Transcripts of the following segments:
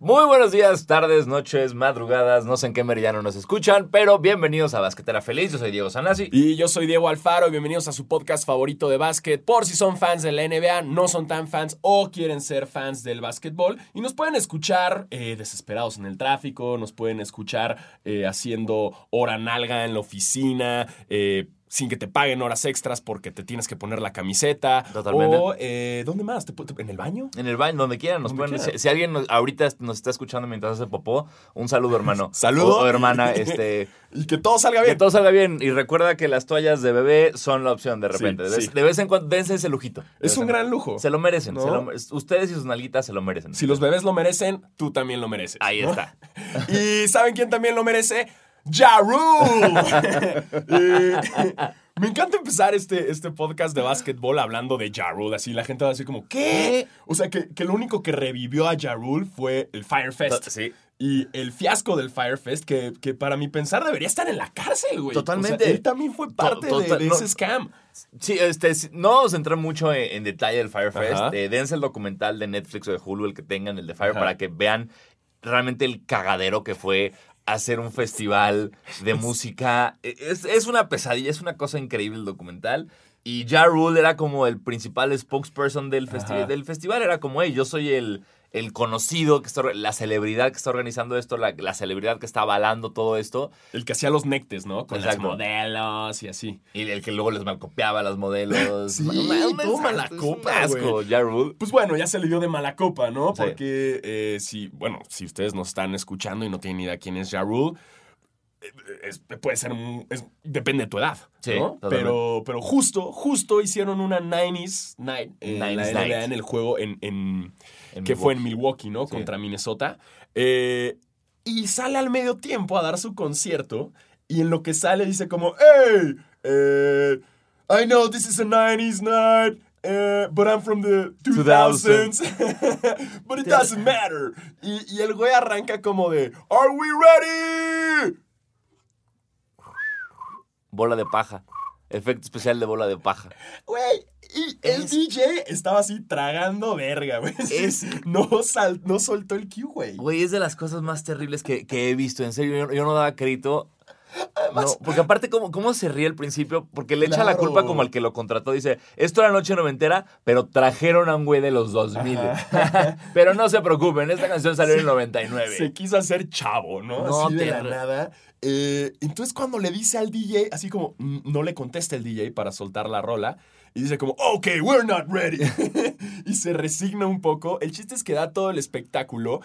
Muy buenos días, tardes, noches, madrugadas, no sé en qué meridiano nos escuchan, pero bienvenidos a Basquetera Feliz. Yo soy Diego Sanasi. Y yo soy Diego Alfaro y bienvenidos a su podcast favorito de básquet. Por si son fans de la NBA, no son tan fans o quieren ser fans del básquetbol. Y nos pueden escuchar eh, desesperados en el tráfico, nos pueden escuchar eh, haciendo hora nalga en la oficina, eh, sin que te paguen horas extras porque te tienes que poner la camiseta. Totalmente. O, eh, ¿dónde más? ¿Te pu- ¿En el baño? En el baño, donde quieran, nos pueden. Si, si alguien nos- ahorita nos está escuchando mientras hace popó, un saludo, hermano. Saludo. O, o hermana, este. Y que todo salga Que bien. todo salga bien. Y recuerda que las toallas de bebé son la opción de Sí, repente. de, vez, sí. de vez en cuando, dense ese lujito. Es un gran lujo. Se lo merecen. ¿No? se lo- ustedes y sus nalguitas se lo merecen. Si los bebés lo merecen, tú también lo mereces. Ahí ¿no? está. ¿Y saben quién también lo merece? Ja Rule. Eh, me encanta empezar este, este podcast de básquetbol hablando de Ja Rule. Así la gente va a decir como, ¿qué? O sea, que, que lo único que revivió a Ja Rule fue el Fire Fest. Sí. Y el fiasco del Fire Fest, que, que para mi pensar debería estar en la cárcel, güey. Totalmente. O sea, él también fue parte de- total- de, no. ese scam. Sí, este, no vamos a entrar mucho en, en detalle del Fire Fest. Ajá. Eh, dense el documental de Netflix o de Hulu, el que tengan, el de Fire, Ajá. para que vean realmente el cagadero que fue hacer un festival de música. E, Es, es una pesadilla, es una cosa increíble el documental. Y Ja Rule era como el principal spokesperson del, festi- Ajá. del festival. Era como, hey, yo soy el, el conocido, que está, la celebridad que está organizando esto, la, la celebridad que está avalando todo esto. El que hacía los nectes, ¿no? Con las modelos y así. Y el que luego les malcopiaba las modelos. Sí, todo es- mala es un copa, asco, Rule. Pues bueno, ya se le dio de mala copa, ¿no? Sí. Porque eh, si, bueno, si ustedes nos están escuchando y no tienen ni idea quién es Ja Rule, eh, es- puede ser, es- depende de tu edad, Sí, ¿no? Pero, pero justo, justo hicieron una 90s night en 90s la NBA en el juego en, en- En que fue en Milwaukee, ¿no? Sí. Contra Minnesota. Eh, y sale al medio tiempo a dar su concierto y en lo que sale dice como, hey, eh, I know this is a 90s night. eh, but I'm from the 2000s. but it doesn't matter. Y, y el güey arranca como de, Are we ready? Bola de paja. Efecto especial de bola de paja. Güey, y el Es- DJ estaba así tragando verga, güey. Es- No, sal- no soltó el cue, güey. Güey, es de las cosas más terribles que, que he visto. En serio, yo, yo no daba crédito. No, porque aparte, ¿cómo, ¿cómo se ríe al principio? Porque le echa la culpa como al que lo contrató. Dice, esto era noche noventera, pero trajeron a un güey de los 2000. pero no se preocupen, esta canción salió en el 99. Se quiso hacer chavo, ¿no? No, así de la nada. Eh, entonces cuando le dice al DJ, así como mm, no le contesta el DJ para soltar la rola, y dice como, ok, we're not ready. y se resigna un poco. El chiste es que da todo el espectáculo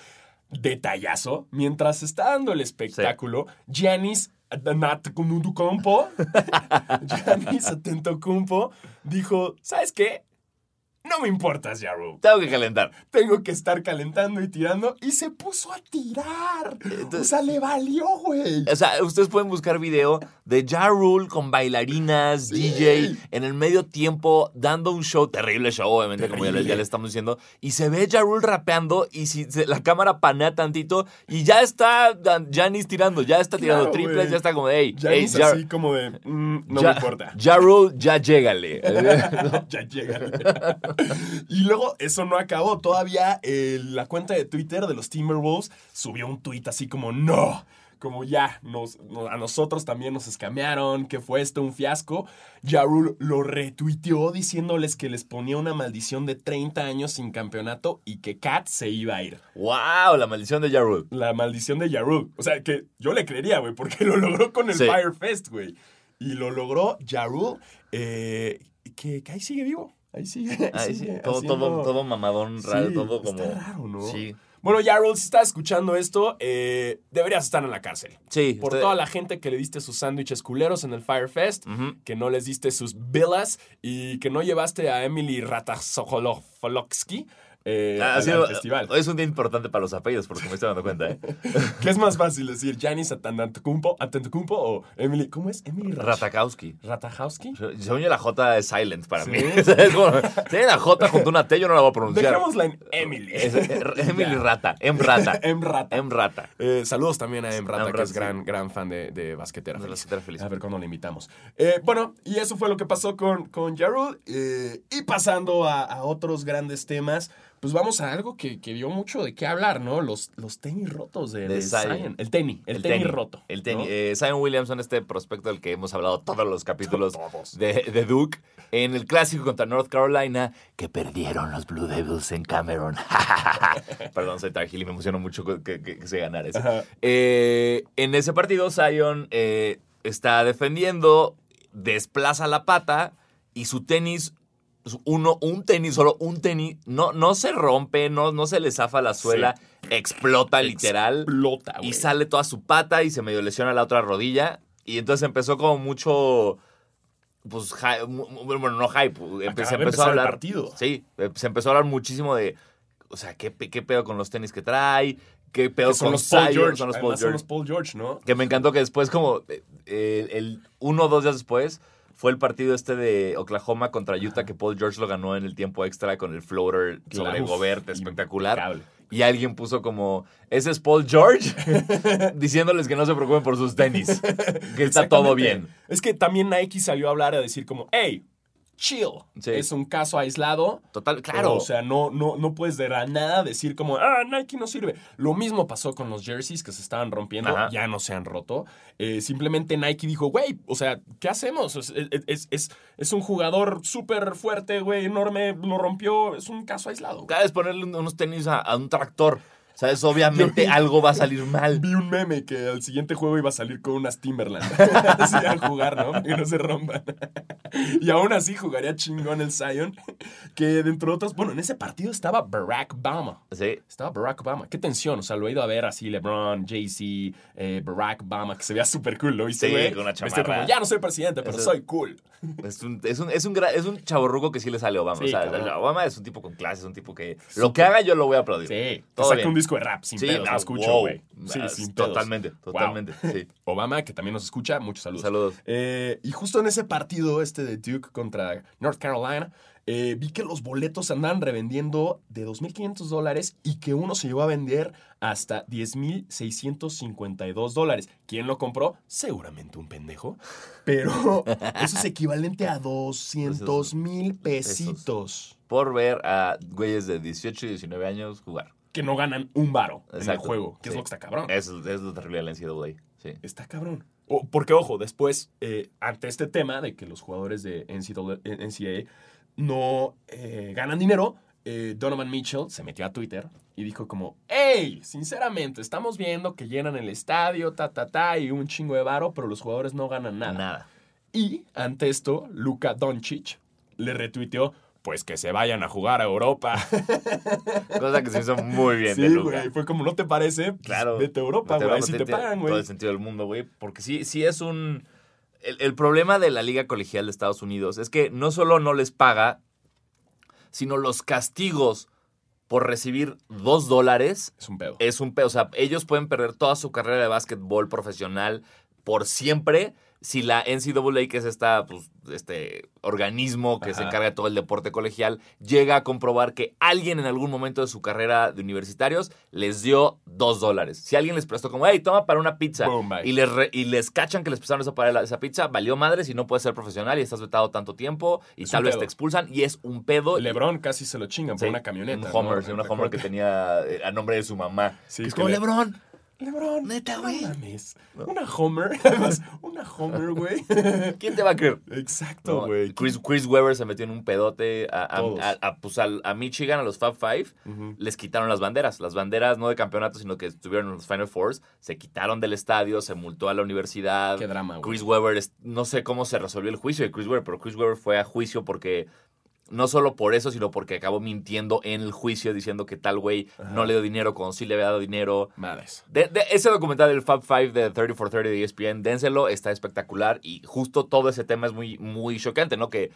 detallazo. Mientras está dando el espectáculo, Giannis Antetokounmpo, Giannis Antetokounmpo dijo, ¿sabes qué? No me importas, Jarro. Tengo que calentar. Tengo que estar calentando y tirando. Y se puso a tirar. o sea, le valió, güey. O sea, ustedes pueden buscar video de Rule con bailarinas, Sí. DJ, en el medio tiempo, dando un show, terrible show, obviamente, como ya le, ya estamos diciendo. Y se ve Rule rapeando y si se- la cámara panea tantito y ya está Giannis tirando, ya está tirando Claro, triples, ya está como, hey, hey, así como de, "Mm, no Ja- me importa. Rule, ya llégale. ya llega. y luego eso no acabó. Todavía eh, la cuenta de Twitter de los Timberwolves subió un tweet así como no. Como ya, nos, no- a nosotros también nos escamearon, que fue esto un fiasco. Jarul lo retuiteó diciéndoles que les ponía una maldición de 30 años sin campeonato y que Kat se iba a ir. wow, la maldición de Ja Rule. La maldición de Jarul. O sea, que yo le creería, güey, porque lo logró con el Sí. Fire Fest, güey. Y lo logró Jarul, eh, que, que ahí sigue vivo. Ahí sigue. ahí Ay, sí, todo, haciendo- todo, todo mamadón, raro, Sí, todo como... Está raro, ¿no? Sí. Bueno, Jarul, si estás escuchando esto, eh, deberías estar en la cárcel. Sí. Por usted- toda la gente que le diste sus sándwiches culeros en el Fire Fest, Ujú. que no les diste sus villas y que no llevaste a Emily Ratajkowski eh, Ha al, festival. Es un día importante para los apellidos, porque me estoy dando cuenta, ¿eh? ¿Qué es más fácil decir? ¿Janis Antetokounmpo Antetokounmpo o Emily? ¿Cómo es? Emily Rat- Ratakowski. Ratajkowski. Según yo, la J es silent para ¿Sí? mí. es como, si hay una J junto a una T, yo no la voy a pronunciar. Dejémosla en Emily. Es, eh, Emily. Rata. Em Rata. Em Rata. Em Rata. Eh, saludos también a Em Rata, Em que Rata, es sí. gran, gran fan de, de Basquetera De Feliz. Feliz. A ver cuándo le invitamos. Eh, bueno, y eso fue lo que pasó con, con Jarul. Eh, y pasando a, a otros grandes temas, pues vamos a algo que, que dio mucho de qué hablar, ¿no? Los, los tenis rotos de, De de Zion. Zion. El tenis, el, tenis, roto. El tenis. ¿no? Eh, Zion Williamson, este prospecto del que hemos hablado todos los capítulos Todos. de, de Duke, en el clásico contra North Carolina, que perdieron los Blue Devils en Cameron. Perdón, soy Tar Heel y me emociono mucho que, que- que se ganara eso. Eh, en ese partido, Zion eh, está defendiendo, desplaza la pata y su tenis, uno, un tenis, solo un tenis, no, no se rompe, no, no se le zafa la suela, explota literal Explota, güey. y sale toda su pata y se medio lesiona la otra rodilla. Y entonces empezó como mucho. Pues, mu- bueno, no hype. empe- Se empezó a el hablar. partido. Sí, eh, se empezó a hablar muchísimo de. O sea, ¿qué, qué pedo con los tenis que trae? ¿Qué pedo Que son con los Paul Zion? George. Son los Paul son George. los Paul George, ¿no? Que me encantó que después, como eh, eh, el uno o dos días después, fue el partido este de Oklahoma contra Utah que Paul George lo ganó en el tiempo extra con el floater sobre Uf, Gobert, espectacular. impecable. Y alguien puso como, ese es Paul George, diciéndoles que no se preocupen por sus tenis, que está todo bien. Es que también Nike salió a hablar a decir como, hey, chill. Sí. Es un caso aislado. Total, claro. O sea, no, no, no puedes de la nada decir como, ah, Nike no sirve. Lo mismo pasó con los jerseys que se estaban rompiendo, Ajá. ya no se han roto. Eh, simplemente Nike dijo, güey, o sea, ¿qué hacemos? Es, es, es- un jugador súper fuerte, güey, enorme, lo rompió, es un caso aislado. Cada vez ponerle un- unos tenis a, a un tractor, ¿sabes? Obviamente algo va a salir mal. Vi un meme que al siguiente juego iba a salir con unas Timberland. así a jugar, ¿no? Que no se rompan. y aún así jugaría chingón el Zion. Que dentro de otros, bueno, en ese partido estaba Barack Obama. Sí. Estaba Barack Obama. Qué tensión. O sea, lo he ido a ver así, LeBron, Jay-Z, eh, Barack Obama, que se veía súper cool, ¿lo viste, Sí, güey? con una chamarra. como, ya no soy presidente, pero Eso- soy cool. Es un, es un, es un, gra- es un chaborruco que sí le sale a Obama. Sí, o sea, cabrón. Obama es un tipo con clase, es un tipo que lo que haga yo lo voy a aplaudir. Sí. Todo Saca bien. Disco de rap sin Sí, pedos, lo escucho, wow. güey. Sí, Ah, sin pedos. Totalmente, Wow. totalmente. Sí. Obama, que también nos escucha, muchos saludos. Saludos. Eh, y justo en ese partido, este de Duke contra North Carolina, eh, vi que los boletos andaban revendiendo de 2.500 dólares y que uno se llegó a vender hasta 10.652 dólares. ¿Quién lo compró? Seguramente un pendejo. Pero eso es equivalente a 200 mil pesitos. Por ver a güeyes de 18 y 19 años jugar. Que no ganan un varo en el juego. Que es lo que está cabrón. Es, es lo terrible de la NCAA. Sí. Está cabrón. O- porque, ojo, después, eh, ante este tema de que los jugadores de NCAA, NCAA no eh, ganan dinero, eh, Donovan Mitchell se metió a Twitter y dijo como, hey, sinceramente, estamos viendo que llenan el estadio, ta, ta, ta, y un chingo de varo, pero los jugadores no ganan nada. Nada. Y ante esto, Luka Doncic le retuiteó, pues que se vayan a jugar a Europa. Cosa que se hizo muy bien sí, güey, fue como, no te parece, Pues, Claro. vete a Europa, güey, Europa, si te pagan, Todo güey. el sentido del mundo, güey. Porque sí, sí es un... El, el problema de la Liga Colegial de Estados Unidos es que no solo no les paga, sino los castigos por recibir dos dólares Es un pedo. es un pedo. O sea, ellos pueden perder toda su carrera de básquetbol profesional por siempre si la NCAA, que es esta, pues, este organismo que se encarga de todo el deporte colegial, llega a comprobar que alguien en algún momento de su carrera de universitarios les dio dos dólares. Si alguien les prestó como, hey, toma para una pizza, Boom, y les, re- y les cachan que les prestaron esa, para esa pizza, valió madre si no puedes ser profesional y estás vetado tanto tiempo y Es tal vez pedo. te expulsan y es un pedo. LeBron casi se lo chingan por una camioneta. Un Homer, ¿no? una Homer que tenía eh, a nombre de su mamá. Sí, es como le- LeBron. LeBron. Neta, no güey. mames. Una Homer. Además, una Homer, güey. ¿Quién te va a creer? Exacto, No, güey. Chris, Chris Webber se metió en un pedote a, a- a- a, pues, Michigan, a los Fab Five. Les quitaron las banderas. Las banderas no de campeonato, sino que estuvieron en los Final Fours. Se quitaron del estadio, se multó a la universidad. Qué drama, güey. Chris Webber, es- no sé cómo se resolvió el juicio de Chris Webber, pero Chris Webber fue a juicio porque, no solo por eso, sino porque acabó mintiendo en el juicio diciendo que tal güey no le dio dinero cuando sí le había dado dinero. Madres. De, de- ese documental del Fab Five de 30 for 30 de ESPN, dénselo, está espectacular y justo todo ese tema es muy, muy chocante, ¿no? Que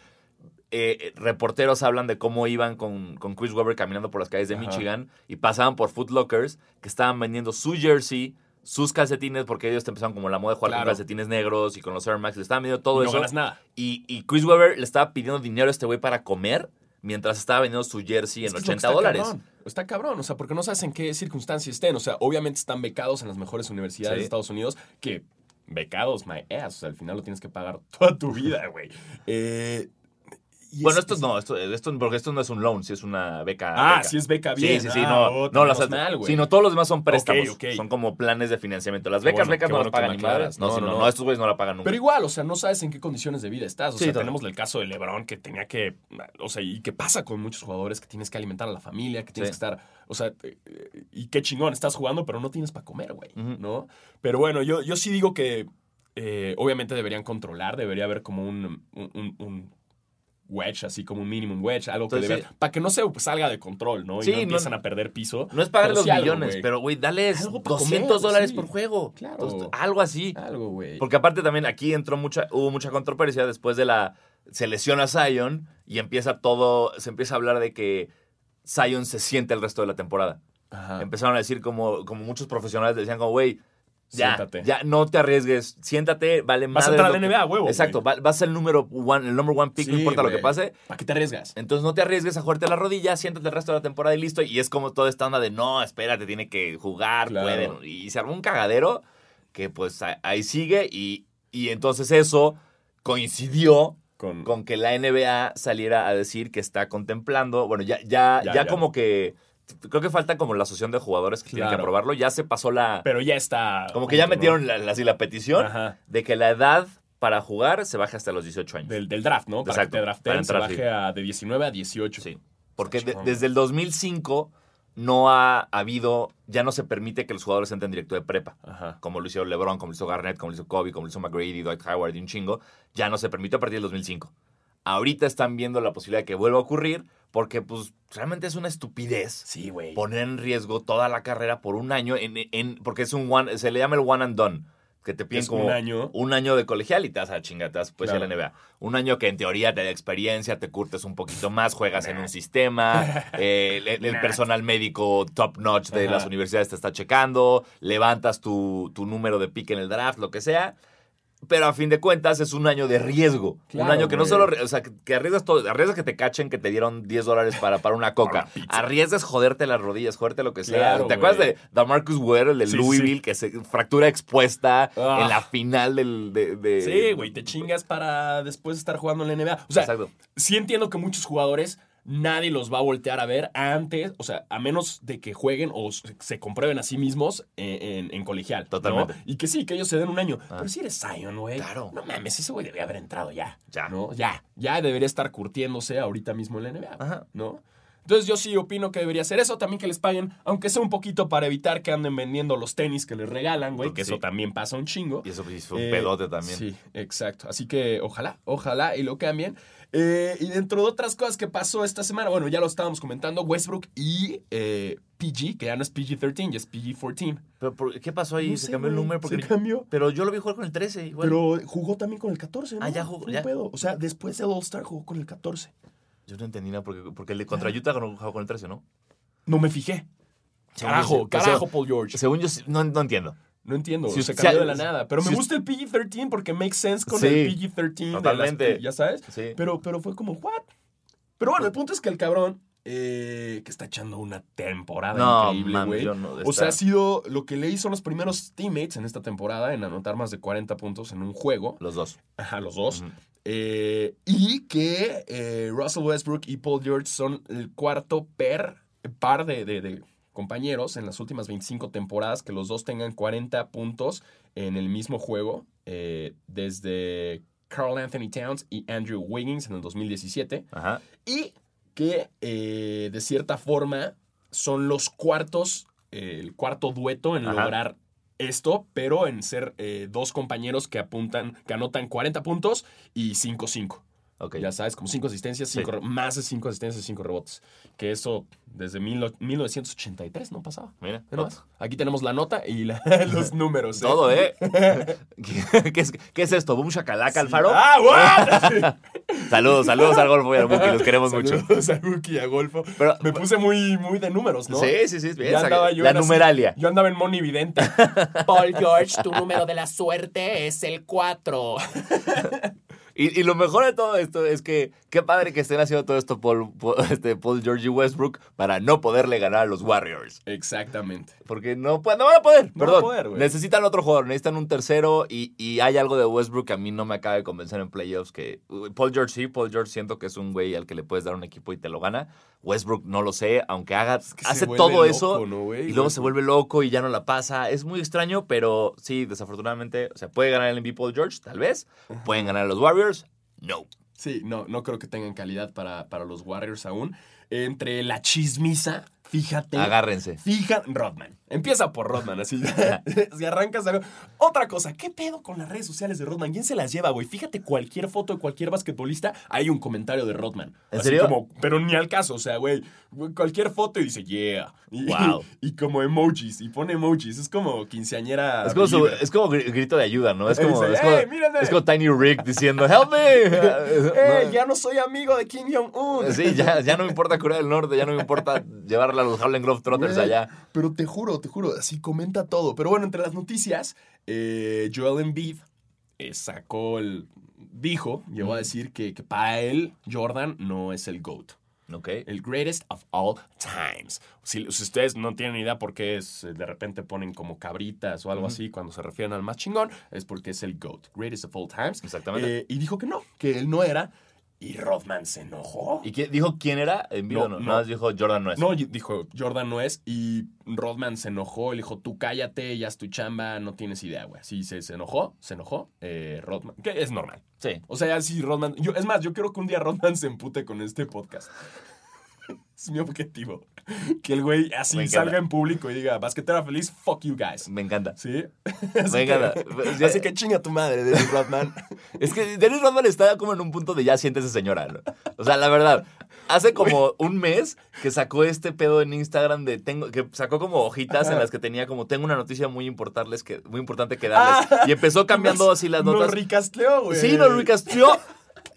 eh, reporteros hablan de cómo iban con, con Chris Webber caminando por las calles de Ajá. Michigan y pasaban por Foot Lockers que estaban vendiendo su jersey, sus calcetines, porque ellos te empezaron como la moda de jugar Claro. con calcetines negros y con los Air Max, le estaban vendiendo todo Y no eso. ganas nada. Y, y Chris Webber le estaba pidiendo dinero a este güey para comer mientras estaba vendiendo su jersey en es que 80 está dólares. cabrón. Está cabrón, o sea, porque no sabes en qué circunstancia estén. O sea, obviamente están becados en las mejores universidades Sí. de Estados Unidos, que becados, my ass. O sea, al final lo tienes que pagar toda tu vida, güey. Eh, y Bueno, es- esto es- no, esto, esto, porque esto no es un loan, sí es una beca. Ah, beca. sí es beca bien. Sí, sí, sí, Ah, no, oh, no las mal, güey. sí, no, todos los demás son préstamos. Son como planes de financiamiento. Las becas, bueno, becas no las pagan ni madres. No, No, no, estos güeyes no la pagan nunca. Pero igual, o sea, no sabes en qué condiciones de vida estás. O Sí, sea, tenemos el caso de LeBron que tenía que, o sea, y que pasa con muchos jugadores que tienes que alimentar a la familia, que tienes Sí. que estar, o sea, eh, y qué chingón, estás jugando, pero no tienes para comer, güey. ¿no? Pero bueno, yo, yo sí digo que eh, obviamente deberían controlar, debería haber como un, un, un- un wedge, así como un minimum wedge, algo que debería- para que no se pues, salga de control, ¿no? Y Sí, no no- empiezan a perder piso. No es pagar los sí millones, pero güey, dale Algo pa' 200 comer, dólares por juego. Claro. Entonces, algo así. Algo, güey. Porque aparte también aquí entró mucha, hubo mucha controversia después de la. Se lesiona Zion y empieza todo. Se empieza a hablar de que Zion se siente el resto de la temporada. Ajá. Empezaron a decir como, como muchos profesionales decían como, güey, ya, Siéntate. ya no te arriesgues, siéntate, vale Vas a entrar a la que- NBA, huevo, Exacto, va- vas a ser el número one, el number one pick, no importa lo que pase. ¿Para qué te arriesgas? Entonces no te arriesgues a jugarte la rodilla, siéntate el resto de la temporada y listo. Y es como toda esta onda de no, espérate, tiene que jugar, Claro. puede. Y se armó un cagadero que pues ahí sigue. Y, y entonces eso coincidió Con, con que la NBA saliera a decir que está contemplando. Bueno, ya, ya, Ya, ya, ya. como que. Creo que falta como la asociación de jugadores que tienen que Claro. aprobarlo. Ya se pasó la. Pero ya está. como que ya metieron la, la- así la petición Ajá. de que la edad para jugar se baje hasta los 18 años. Del, del draft, ¿no? Para Exacto, que te draften, para se baje a de 19 a 18. Sí. Porque de- desde el 2005 no ha habido, ya no se permite que los jugadores entren directo de prepa. Ajá. Como lo hizo LeBron, como lo hizo Garnett, como lo hizo Kobe, como lo hizo McGrady, Dwight Howard y un chingo. Ya no se permitió a partir del 2005. Ahorita están viendo la posibilidad de que vuelva a ocurrir porque pues realmente es una estupidez Sí, güey. poner en riesgo toda la carrera por un año en, en- porque es un one, se le llama el one and done. Que te piden Es como un año. un año de colegial y te vas a chingatas pues Claro. a la NBA. Un año que en teoría te da experiencia, te curtes un poquito más, juegas en un sistema, eh, el, el Nah. personal médico top notch de Ajá. las universidades te está checando, levantas tu, tu número de pick en el draft, lo que sea. Pero a fin de cuentas es un año de riesgo. Claro, un año que no solo, o sea, que, arriesgas todo, arriesgas que te cachen que te dieron 10 dólares para, para una coca. Para arriesgas joderte las rodillas, joderte lo que sea. Claro, ¿Te acuerdas de Damarcus Ware, el de Sí, Louisville, sí. que se fractura expuesta Ah. en la final del, de, de- Sí, güey, te chingas para después estar jugando en la NBA. O sea, Exacto. sí entiendo que muchos jugadores nadie los va a voltear a ver antes, o sea, a menos de que jueguen o se comprueben a sí mismos en, en- en colegial. ¿no? Totalmente. Y que sí, que ellos se den un año. Ah. Pero si eres Zion, güey. Claro. No mames, ese güey debería haber entrado ya. Ya. ¿No? Ya. Ya debería estar curtiéndose ahorita mismo en la NBA. Ajá. ¿No? Entonces yo sí opino que debería ser eso, también que les paguen, aunque sea un poquito para evitar que anden vendiendo los tenis que les regalan, güey, que Sí. eso también pasa un chingo. Y eso pues, fue un Eh, pedote también. Sí, exacto. Así que ojalá, ojalá y lo cambien. Eh, y dentro de otras cosas que pasó esta semana, bueno, ya lo estábamos comentando, Westbrook y eh, PG, que ya no es PG-13, ya es PG-14. Pero, ¿por- ¿qué pasó ahí? No se cambió el número. Porque... Se cambió. Pero yo lo vi jugar con el 13 igual. Pero jugó también con el 14, ¿no? Ah, ya jugó, ya. pedo. O sea, después del All-Star jugó con el 14. Yo no entendí nada porque, porque el de contra Utah no jugó con el 13, ¿no? No me fijé. Carajo, yo- carajo, Paul George. Según yo, no, no entiendo. No entiendo, Si se cambió si- de la nada. Pero me gusta el PG-13 porque makes sense con Sí, el PG-13. de las- totalmente. ya sabes. Sí. Pero, pero fue como, ¿what? Pero bueno, el punto es que el cabrón, eh, que está echando una temporada No, increíble, güey. no. O sea, ha sido lo que le hizo los primeros teammates en esta temporada en anotar más de 40 puntos en un juego. Los dos. Ajá, los dos. Eh, y que eh, Russell Westbrook y Paul George son el cuarto per, par de, de- de compañeros en las últimas 25 temporadas que los dos tengan 40 puntos en el mismo juego eh, desde Carl Anthony Towns y Andrew Wiggins en el 2017 Ajá. y que de cierta forma son los cuartos, el cuarto dueto en Ajá. lograr esto, pero en ser eh, dos compañeros que apuntan, que anotan 40 puntos y 5-5. Ok. Ya sabes, como 5 asistencias, Sí. cinco re- más de 5 asistencias y 5 rebotes. Que eso desde mil- 1983 no pasaba. Mira. Nomás. Aquí tenemos la nota y la- los números. ¿eh? Todo, ¿eh? ¿Qué, es, qué es esto? ¿Boom Shakalaka, Alfaro? ¡Ah, what! Saludos, saludos al Golfo y al Buki, los queremos mucho. Saludos a Guki y a Golfo. Pero, Me puse muy, muy de números, ¿no? Sí, sí, sí. bien, andaba yo la así- numeralia. Yo andaba en Moni Vidente. Paul George, tu número de la suerte es el 4. Y, y lo mejor de todo esto es que qué padre que estén haciendo todo esto Paul, Paul- este, Paul George y Westbrook para no poderle ganar a los Warriors. Exactamente. Porque no, pu- no van a poder, No a perdón. poder, necesitan otro jugador, necesitan un tercero y, y hay algo de Westbrook que a mí no me acaba de convencer en playoffs. Que Paul George sí, Paul George siento que es un güey al que le puedes dar un equipo y te lo gana. Westbrook no lo sé, aunque haga, que hace todo loco, eso ¿no, güey? y luego se vuelve loco y ya no la pasa. Es muy extraño, pero sí, desafortunadamente, o sea, puede ganar el MVP Paul George, tal vez. Pueden ganar los Warriors, no. Sí, no, no creo que tengan calidad para, para los Warriors aún. Entre la chismisa, fíjate. Agárrense. Fija, Rodman. Empieza por Rodman, así. si arrancas algo. Otra cosa, ¿qué pedo con las redes sociales de Rodman? ¿Quién se las lleva, güey? Fíjate, cualquier foto de cualquier basquetbolista, hay un comentario de Rodman. ¿En Así serio? como, pero ni al caso, o sea, güey, cualquier foto y dice, yeah. Y, Wow. y como emojis, y pone emojis. Es como quinceañera. Es como, su- es como gri- grito de ayuda, ¿no? Es como, Dice, es como, "Hey, mírenme". es como Tiny Rick diciendo, help me. ¡Eh, No. ya no soy amigo de Kim Jong-un! Sí, ya, ya no me importa Corea del Norte, ya no me importa llevarla a los Harlem Globetrotters allá. Pero te juro, te juro, así comenta todo. Pero bueno, entre las noticias, eh, Joel Embiid eh, sacó el... Dijo, llegó a decir que, que para él Jordan no es el GOAT. Ok. El greatest of all times. Si, si ustedes no tienen idea por qué es, eh, de repente ponen como cabritas o algo así cuando se refieren al más chingón, es porque es el GOAT, greatest of all times. Exactamente. Eh, y dijo que no, que él no era. Y Rodman se enojó. ¿Y qué, dijo quién era? En vivo No. Nada más dijo Jordan no es. No, dijo, Jordan no es. Y Rodman se enojó. Le dijo, tú cállate, ya es tu chamba, no tienes idea, güey. Sí, se, se enojó, se enojó. eh, Rodman, que es normal. Sí. O sea, sí, Rodman. Yo, es más, yo quiero que un día Rodman se empute con este podcast. es mi objetivo. Que el güey así Me salga en público y diga, basquetera feliz, fuck you guys. Me encanta. ¿Sí? Me así, encanta. que, así que chinga tu madre, Dennis Rodman. Es que Dennis Rodman está como en un punto de ya siéntese señora. ¿no? O sea, la verdad, hace como un mes que sacó este pedo en Instagram de tengo que sacó como hojitas en Ajá. las que tenía como tengo una noticia muy importante que muy importante que darles Ah, y empezó cambiando Nos- así las Nos notas. ricastleó, güey. Sí, nos recasteó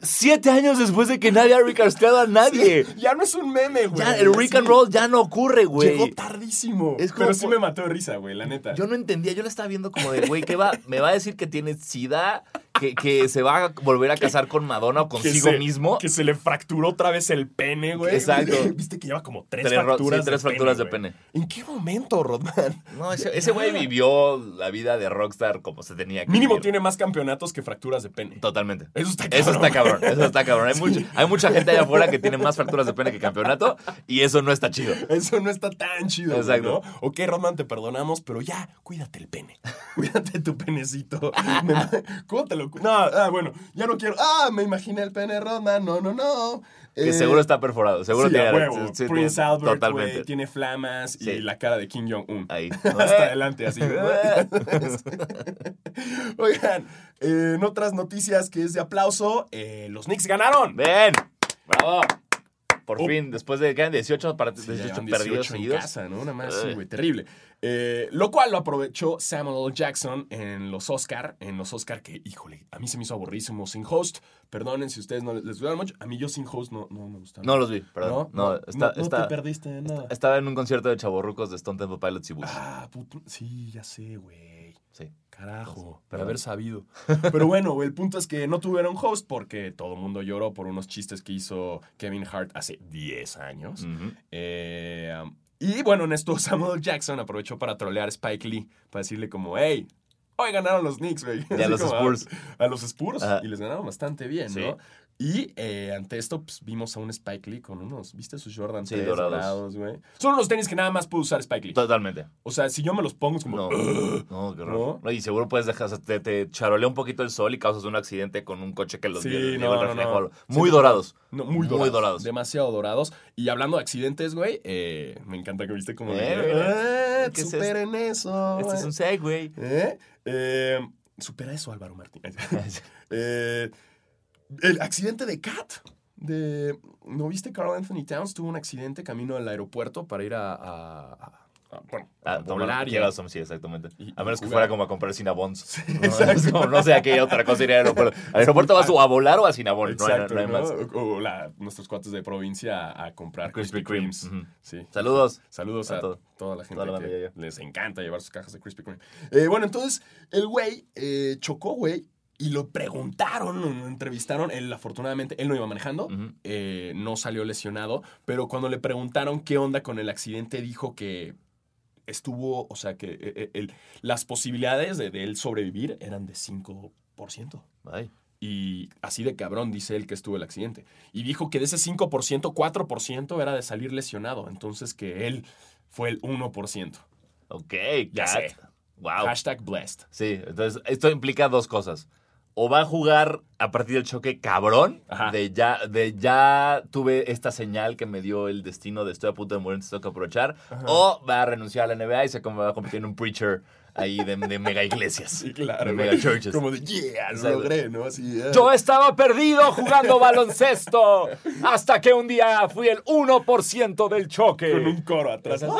siete años después de que nadie ha recasteado a nadie. Ya no es un meme, güey. Ya, el Rick and. Roll ya no ocurre, Llegó güey. tardísimo. Es como pero sí me mató de risa, güey, la neta. Yo no entendía, yo la estaba viendo como de, güey, ¿qué va? ¿Me va a decir que tiene sida? ¿Que, que se va a volver a casar con Madonna o Que consigo se- mismo? Que se le fracturó otra vez el pene, güey. Exacto. Viste que lleva como tres, Tres fracturas. sí, tres de fracturas de güey. pene. ¿En qué momento, Rodman? No, ese güey vivió la vida de rockstar como se tenía que Mínimo vivir. tiene más campeonatos que fracturas de pene. Totalmente. Eso está cabrón. Eso está cabrón, eso está cabrón. Hay, mucha, hay mucha gente allá afuera que tiene más fracturas de pene que campeonato y eso no está chido. Eso no está tan chido, Exacto. ¿no? Ok, Rodman, te perdonamos, pero ya, cuídate el pene. cuídate tu penecito. Me- ¿Cómo te lo No, ah, bueno, ya no quiero. Ah, me imaginé el pene Rodman. No, no, no. Que Eh, seguro está perforado, seguro sí, tiene... huevo. sí, Prince tiene- Albert, Totalmente. tiene flamas Sí. y la cara de Kim Jong-un. Ahí. Hasta adelante, así. Oigan, eh, en otras noticias que es de aplauso, eh, los Knicks ganaron. ¡Ven! ¡Bravo! Por Oh. fin, después de ¿qué? 18, part- Sí, ya 18 llevan perdidos 18 en seguidos. casa, ¿no? Una más, sí, güey, terrible. Eh, lo cual lo aprovechó Samuel L. Jackson en los Oscar, en los Oscar que, híjole, a mí se me hizo aburrísimo sin host. Perdonen si ustedes no les, les gustaron mucho. A mí yo sin host no, no me gustaron. No los vi, perdón. No, está, no, no está- te perdiste de nada. estaba en un concierto de chaborrucos de Stone Temple Pilots y Bush. Ah, puto. Sí, ya sé, güey. Carajo, de haber sabido. Pero bueno, el punto es que no tuvieron host porque todo el mundo lloró por unos chistes que hizo Kevin Hart hace 10 años. Eh, y bueno, en esto Samuel Jackson aprovechó para trolear a Spike Lee, para decirle como, hey, hoy ganaron los Knicks, güey. Y a los Spurs. A, a los Spurs. Y les ganaron bastante bien, Sí. ¿no? Y eh, ante esto, pues, vimos a un Spike Lee con unos, ¿viste sus Jordan Sí, 3 dorados. güey? Son unos tenis que nada más puede usar Spike Lee. Totalmente. O sea, si yo me los pongo es como... No, no, qué horror. ¿No? Y seguro puedes dejar, te, te charolea un poquito el sol y causas un accidente con un coche que los Sí, no, el reflejo. no. Muy Sí, dorados. No, muy dorados. Muy dorados. Demasiado dorados. Y hablando de accidentes, güey, eh, me encanta que viste como... de, Eh. "Eh, ¿Qué es superen eso. Este es güey". un segue. ¿Eh? Eh, supera eso, Álvaro Martínez. Eh, el accidente de Kat. De, ¿No viste Carl Anthony Towns? Tuvo un accidente camino al aeropuerto para ir a... a- a- a- bueno, a Ah, tomar y a- sí, exactamente. a menos que fuera como a comprar Cinnabons. no, es como, no sé a qué otra cosa ir al aeropuerto. ¿Al aeropuerto vas o a volar o a Cinnabon? No hay, Exacto, no hay ¿no? más. O, o la- nuestros cuates de provincia a, a comprar Krispy. Kreme. Sí. Saludos. Saludos A a, todo- toda la gente toda la que les encanta llevar sus cajas de Krispy Kreme. Eh, bueno, entonces el güey eh, chocó, güey, Y lo preguntaron, lo entrevistaron. Él, afortunadamente, él no iba manejando, eh, no salió lesionado. Pero cuando le preguntaron qué onda con el accidente, dijo que estuvo, o sea, que eh, eh, las posibilidades de, de él sobrevivir eran de 5%. Ay. Y así de cabrón dice él que estuvo el accidente. Y dijo que de ese 5%, 4% era de salir lesionado. Entonces que él fue el 1%. Ok, Ya sé. Wow. Hashtag blessed. Sí, entonces esto implica dos cosas. O va a jugar a partir del choque cabrón, Ajá. de ya, de ya tuve esta señal que me dio el destino de estoy a punto de morir, tengo que aprovechar. O va a renunciar a la NBA y se va a convertir en un preacher ahí de, de mega iglesias. Sí, claro. De mega churches. Como de, yeah, lo logré, ¿no? Así. Yo estaba perdido jugando baloncesto hasta que un día fui el 1% del choque. Con un coro atrás. ¡Ah!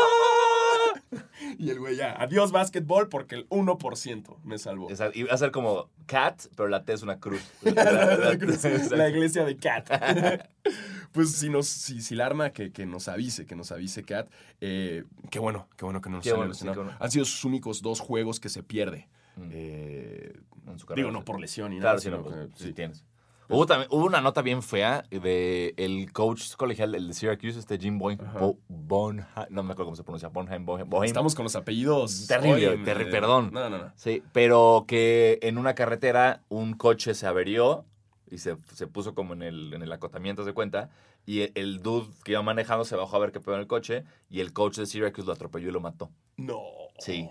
Y el güey ya, adiós básquetbol porque el 1% me salvó. Exacto, Y va a ser como Cat, pero la T es una cruz. la, cruz- Exacto. la iglesia de Cat. pues si nos, si, si la arma que, que nos avise, que nos avise Cat, eh, qué bueno, qué bueno que no nos salió bueno, sí, bueno. Han sido sus únicos dos juegos que se pierde. Mm. Eh, En su carrera, digo, no por lesión y Claro, nada. no, sino pues, sí sí. tienes. Hubo, también, hubo una nota bien fea de el coach colegial, el de Syracuse, este Jim Boy. Bo- Bonheim, no me acuerdo cómo se pronuncia, Bonheim, Bonheim, Boheim. Estamos con los apellidos. Terrible, hoy, terri- eh, perdón. No, no, no. Sí, pero que en una carretera un coche se averió y se, se puso como en el, en el acotamiento, de cuenta, y el, el dude que iba manejando se bajó a ver qué pedo en el coche, y el coach de Syracuse lo atropelló y lo mató. No. Sí.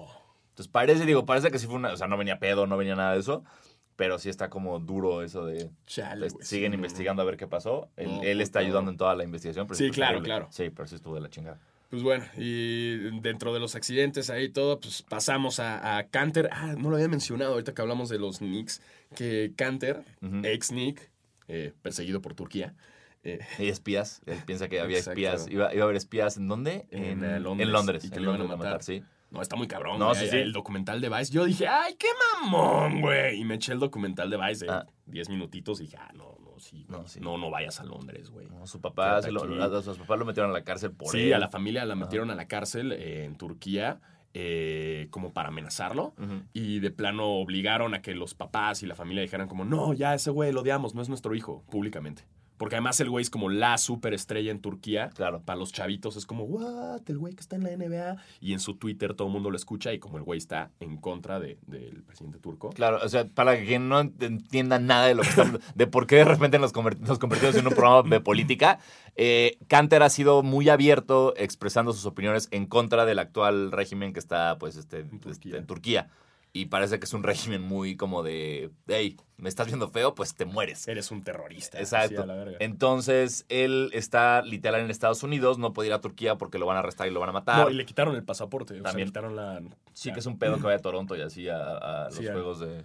Entonces parece, digo, parece que sí fue una, o sea, no venía pedo, no venía nada de eso, pero sí está como duro eso de... Chale, Pues, siguen sí, no, no. investigando a ver qué pasó. Él, No, él está ayudando en toda la investigación. Pero Sí, claro, terrible. claro. Sí, pero sí estuvo de la chingada. Pues bueno, y dentro de los accidentes ahí y todo, pues pasamos a, a Canter. Ah, no lo había mencionado ahorita que hablamos de los Knicks, que Canter, ex Nick, eh, perseguido por Turquía. eh, Hay espías. Él piensa que había Exacto. espías. Iba, iba a haber espías. ¿En dónde? En, eh, Londres. En Londres. Y que en lo iban a Londres matar. sí. No, está muy cabrón. No, sí, sí. El documental de Vice. Yo dije, ¡ay, qué mamón, güey! Y me eché el documental de Vice de Ah. 10 minutitos y dije, ah, no, no, sí, No, no, sí. no, no vayas a Londres, güey. No, su papá, se lo, a, sus papás lo metieron a la cárcel por Sí, él. a la familia la metieron a la cárcel eh, en Turquía eh, como para amenazarlo. Y de plano obligaron a que los papás y la familia dijeran como, no, ya ese güey lo odiamos, no es nuestro hijo, públicamente. Porque además el güey es como la superestrella en Turquía. Claro. Para los chavitos es como, what, el güey que está en la NBA. Y en su Twitter todo el mundo lo escucha y como el güey está en contra de- del presidente turco. Claro, o sea, para quien no ent- entienda nada de lo que estamos, de por qué de repente nos, nos convertimos en un programa de política, eh, Canter ha sido muy abierto expresando sus opiniones en contra del actual régimen que está, pues, este, Turquía. este, en Turquía. Y parece que es un régimen muy como de, hey, me estás viendo feo, pues te mueres. Eres un terrorista. Exacto. Entonces, él está literal en Estados Unidos, no puede ir a Turquía porque lo van a arrestar y lo van a matar. No, y le quitaron el pasaporte. O sea, También. le quitaron la... Sí, que es un pedo que vaya a Toronto y así a, a los Sí, juegos de...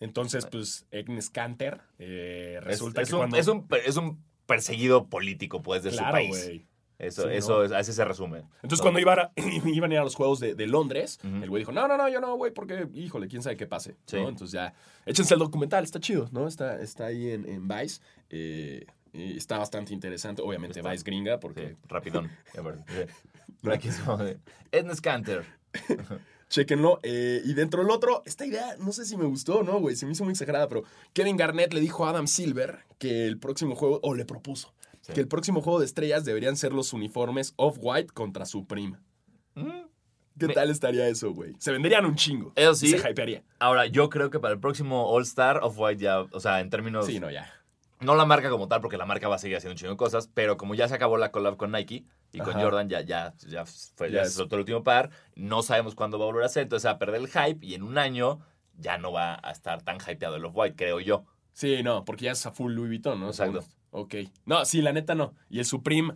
Entonces, pues, Agnes Canter eh, Es, resulta es que un, cuando... es, un, es un perseguido político, pues, de claro, su país. Eso, Sí, eso ¿no? es, así se resume. Entonces, No. cuando iban a, iban a ir a los juegos de, de Londres, el güey dijo, no, no, no, yo no, güey, porque, híjole, quién sabe qué pase. Sí. ¿no? Entonces ya, échense el documental, está chido, ¿no? Está, está ahí en, en Vice. eh, y está bastante interesante, obviamente Está. Vice gringa, porque Sí, rapidón. Aquí. Edna Scanter. chéquenlo. eh, y dentro del otro, esta idea, no sé si me gustó, ¿no, güey? Se me hizo muy exagerada, pero Kevin Garnett le dijo a Adam Silver que el próximo juego, o le propuso, Sí. que el próximo juego de estrellas deberían ser los uniformes Off-White contra Supreme. Mm. ¿Qué Me- tal estaría eso, güey? Se venderían un chingo. Eso Y sí. Se hypearía. Ahora, yo creo que para el próximo All-Star, Off-White ya... O sea, en términos... Sí, no, ya. No la marca como tal, porque la marca va a seguir haciendo un chingo de cosas, pero como ya se acabó la collab con Nike y con Ajá. Jordan, ya, ya, ya, fue, Ya se soltó el último par, no sabemos cuándo va a volver a ser, entonces va a perder el hype y en un año ya no va a estar tan hypeado el Off-White, creo yo. Sí, no, porque ya es a full Louis Vuitton, ¿no? Exacto. Ok. No, sí, la neta no. Y el Supreme.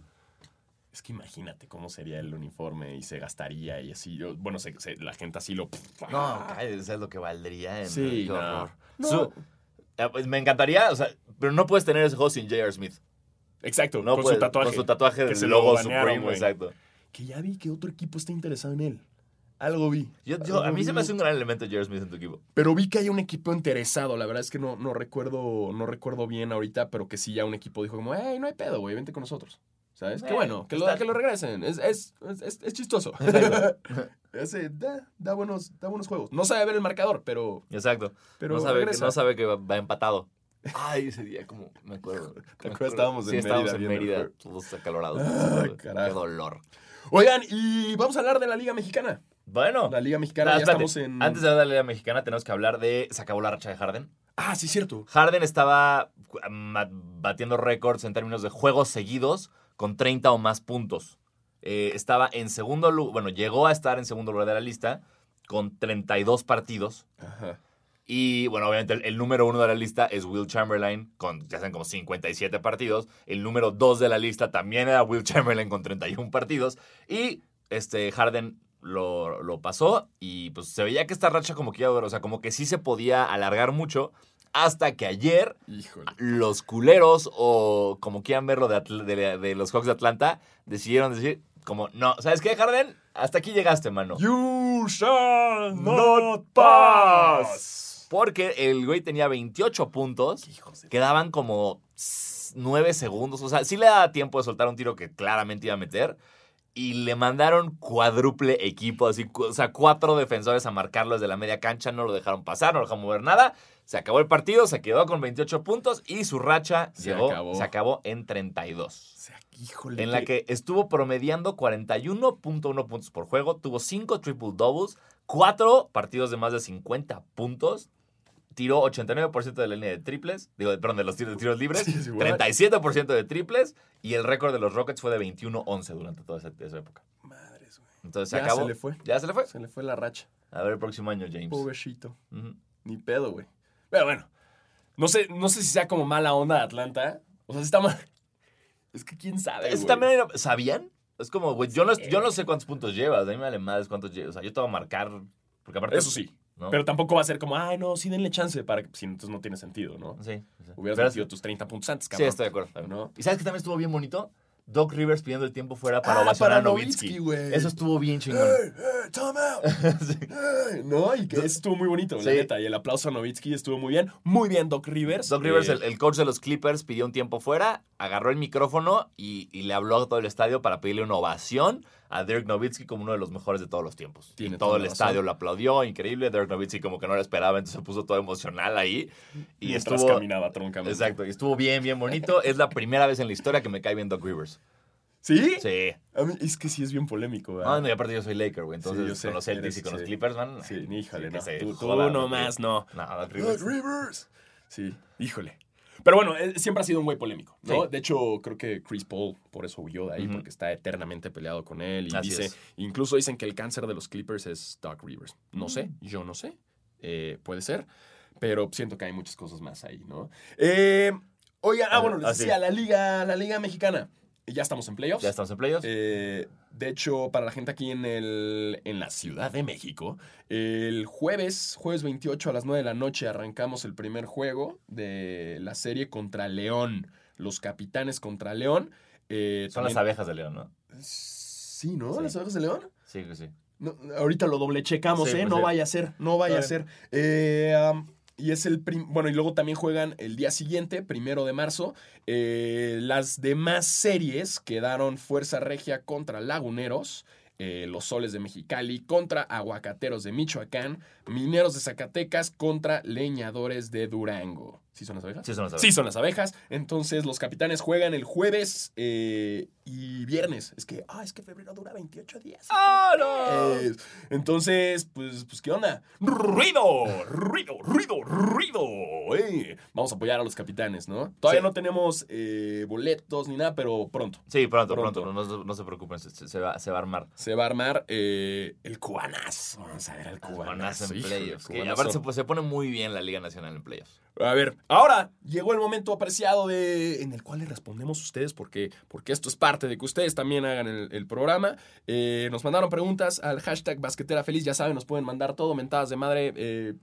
Es que imagínate cómo sería el uniforme y se gastaría y así. Yo, bueno, se- se- la gente así lo. No, eso es lo que valdría. En, Sí, qué no. No. Eh, pues me encantaría, o sea, pero no puedes tener ese juego sin J.R. Smith. Exacto, No con puedes- su tatuaje. Con su tatuaje que del logo banearon, Supreme, exacto. Que ya vi que otro equipo está interesado en él. Algo vi. Yo, yo- a mí se me hace un gran elemento J.R. Smith en tu equipo. Pero vi que hay un equipo interesado. La verdad es que no, no recuerdo no recuerdo bien ahorita, pero que sí ya un equipo dijo como, hey, no hay pedo, güey, vente con nosotros. ¿Sabes? Qué bueno, que lo, que lo regresen. Es, es, es, es chistoso. Ese da, da, buenos, da buenos juegos. No sabe ver el marcador, pero, Exacto. pero no, sabe que, no sabe que va, va empatado. Ay, ese día como me acuerdo. ¿Te acuerdas? Estábamos sí, en estábamos Mérida en Mérida, todos acalorados. Ah, Qué dolor. Oigan, y vamos a hablar de la Liga Mexicana. Bueno, La Liga Mexicana, nada, ya espérate. estamos en... antes de hablar de la Liga Mexicana, tenemos que hablar de. Se acabó la racha de Harden. Ah, sí, cierto. Harden estaba batiendo récords en términos de juegos seguidos con 30 o más puntos. Eh, estaba en segundo lugar, bueno, llegó a estar en segundo lugar de la lista con 32 partidos. Ajá. Y bueno, obviamente el, el número uno de la lista es Will Chamberlain con, ya saben, como 57 partidos. El número dos de la lista también era Will Chamberlain con 31 partidos. Y este Harden lo, lo pasó y pues se veía que esta racha como que iba a durar, o sea, como que sí se podía alargar mucho. Hasta que ayer Híjole. los culeros o como quieran verlo de, Atl- de- de los Hawks de Atlanta decidieron decir como, no, ¿sabes qué, Harden? Hasta aquí llegaste, mano. You shall not pass. Porque el güey tenía 28 puntos, quedaban como 9 segundos, o sea, sí le daba tiempo de soltar un tiro que claramente iba a meter. Y le mandaron cuádruple equipo, así, o sea, cuatro defensores a marcarlo desde la media cancha, no lo dejaron pasar, no lo dejaron mover nada. Se acabó el partido, se quedó con 28 puntos y su racha Se llegó, acabó. se acabó en 32 O sea, híjole. en la que estuvo promediando 41.1 puntos por juego, tuvo 5 triple doubles, 4 partidos de más de 50 puntos, tiró 89% de la línea de triples, digo, perdón, de los tiros, de tiros libres, Sí, es igual. 37% de triples y el récord de los Rockets fue de 21-11 durante toda esa, esa época. Madres, güey. Entonces se Ya acabó. se le fue. Ya se le fue. Se le fue la racha. A ver el próximo año, James. Pobrecito. Ni pedo, güey. Pero bueno. No sé, no sé si sea como mala onda de Atlanta. O sea, si está mal. Es que quién sabe. Es también era- ¿Sabían? Es como, güey, yo no, yo no sé cuántos puntos llevas, a mí me vale más cuántos llevas. O sea, yo te voy a marcar, porque aparte... Eso sí. ¿No? Pero tampoco va a ser como, ay, no, sí denle chance para que. Si entonces no tiene sentido, ¿no? Sí. sí. Hubieras Pero- metido tus 30 puntos antes, Sí, cabrón. estoy de acuerdo. ¿No? ¿Y sabes que también estuvo bien bonito? Doc Rivers pidiendo el tiempo fuera para Ah, ovacionar para a Nowitzki. Eso estuvo bien chingón. ¡Hey, hey, time out! Sí. Hey, no, y que eso estuvo muy bonito, la Sí. neta. Y el aplauso a Nowitzki estuvo muy bien. Muy bien, Doc Rivers. Doc Rivers, Eh, el, el coach de los Clippers, pidió un tiempo fuera, agarró el micrófono y, y le habló a todo el estadio para pedirle una ovación a Dirk Nowitzki como uno de los mejores de todos los tiempos. Tiene y todo el estadio lo aplaudió, increíble. Dirk Nowitzki como que no lo esperaba, entonces se puso todo emocional ahí. Y mientras estuvo... caminaba troncamente. Exacto, y estuvo bien, bien bonito. es la primera vez en la historia que me cae bien Doc Rivers. ¿Sí? Sí. A mí, es que sí es bien polémico, Ah, ¿verdad? no, y aparte yo soy Laker, güey. Entonces, Sí, yo sé, con los Celtics y con los. Clippers, man. Sí, híjole, sí, no. Tú, tú joda, nomás, no. No, Doc Doc Rivers. Rivers. Sí, híjole. Pero bueno, él siempre ha sido un güey polémico, ¿no? Sí. De hecho, creo que Chris Paul por eso huyó de ahí, porque está eternamente peleado con él. Y Así dice, es. incluso dicen que el cáncer de los Clippers es Doc Rivers. No sé, Mm. yo no sé. Eh, puede ser. Pero siento que hay muchas cosas más ahí, ¿no? Eh, oigan, ah, bueno, les decía, la liga, la liga mexicana. Ya estamos en playoffs. Ya estamos en playoffs. Eh, de hecho, para la gente aquí en, el, en la Ciudad de México, el jueves, jueves 28 a las 9 de la noche, arrancamos el primer juego de la serie contra León. Los capitanes contra León. Eh, Son las abejas de León, ¿no? Sí, ¿no? Sí. Las abejas de León. Sí, que sí. No, ahorita lo doble checamos, Sí, ¿eh? pues no sí. vaya a ser, no vaya a ser. Eh, y es el bueno, y luego también juegan el día siguiente, primero de marzo. Eh, las demás series quedaron Fuerza Regia contra Laguneros. eh, los Soles de Mexicali contra Aguacateros de Michoacán, Mineros de Zacatecas contra Leñadores de Durango. ¿Sí son las abejas? Sí, son las abejas. Sí, son las abejas. Entonces los capitanes juegan el jueves eh, y viernes. Es que, ah, es que febrero dura 28 días. ¡Ah, no! Entonces, pues, pues, ¿qué onda? ¡Ruido! ¡Ruido! ¡Ruido! ¡Ruido! Vamos a apoyar a los capitanes, ¿no? Todavía Sí. no tenemos eh, boletos ni nada, pero pronto. Sí, pronto, Pronto. pronto. No, no- se preocupen, se, se va, se va a armar. Se va a armar eh, el cubanazo. Vamos a ver al Cubanazo cubanazo. en playoffs. Que aparte se, pues, se pone muy bien la Liga Nacional en playoffs. A ver, ahora llegó el momento apreciado de, en el cual le respondemos a ustedes porque, porque esto es parte de que ustedes también hagan el, programa. Eh, nos mandaron preguntas al hashtag basquetera feliz, ya saben, nos pueden mandar todo, mentadas de madre, eh,